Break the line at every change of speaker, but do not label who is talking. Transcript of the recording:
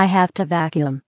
I have to vacuum.